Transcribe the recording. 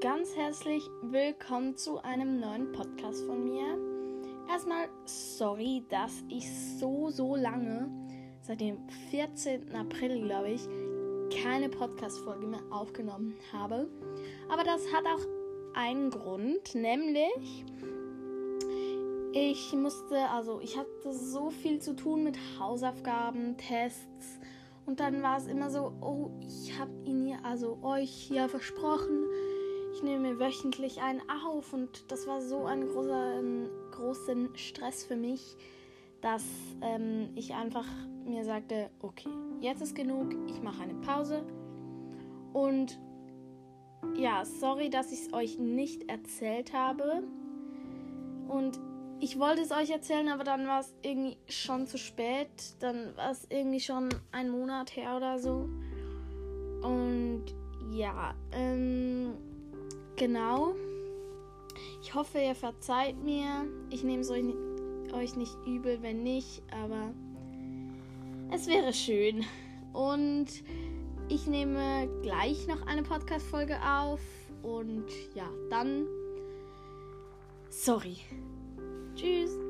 ganz herzlich willkommen zu einem neuen Podcast von mir. Erstmal sorry, dass ich so, so lange, seit dem 14. April, glaube ich, keine Podcast-Folge mehr aufgenommen habe. Aber das hat auch einen Grund, nämlich ich musste, also ich hatte so viel zu tun mit Hausaufgaben, Tests und dann war es immer so, oh, ich habe ihn hier, also euch hier versprochen, ich nehme wöchentlich einen auf und das war so ein großer, großen Stress für mich, dass ähm, ich einfach mir sagte, okay, jetzt ist genug, ich mache eine Pause und ja, sorry, dass ich es euch nicht erzählt habe. Und ich wollte es euch erzählen, aber dann war es irgendwie schon zu spät. Dann war es irgendwie schon ein Monat her oder so. Und ja, ähm, genau. Ich hoffe, ihr verzeiht mir. Ich nehme es euch, euch nicht übel, wenn nicht, aber es wäre schön. Und ich nehme gleich noch eine Podcast-Folge auf. Und ja, dann. Sorry. Tschüss.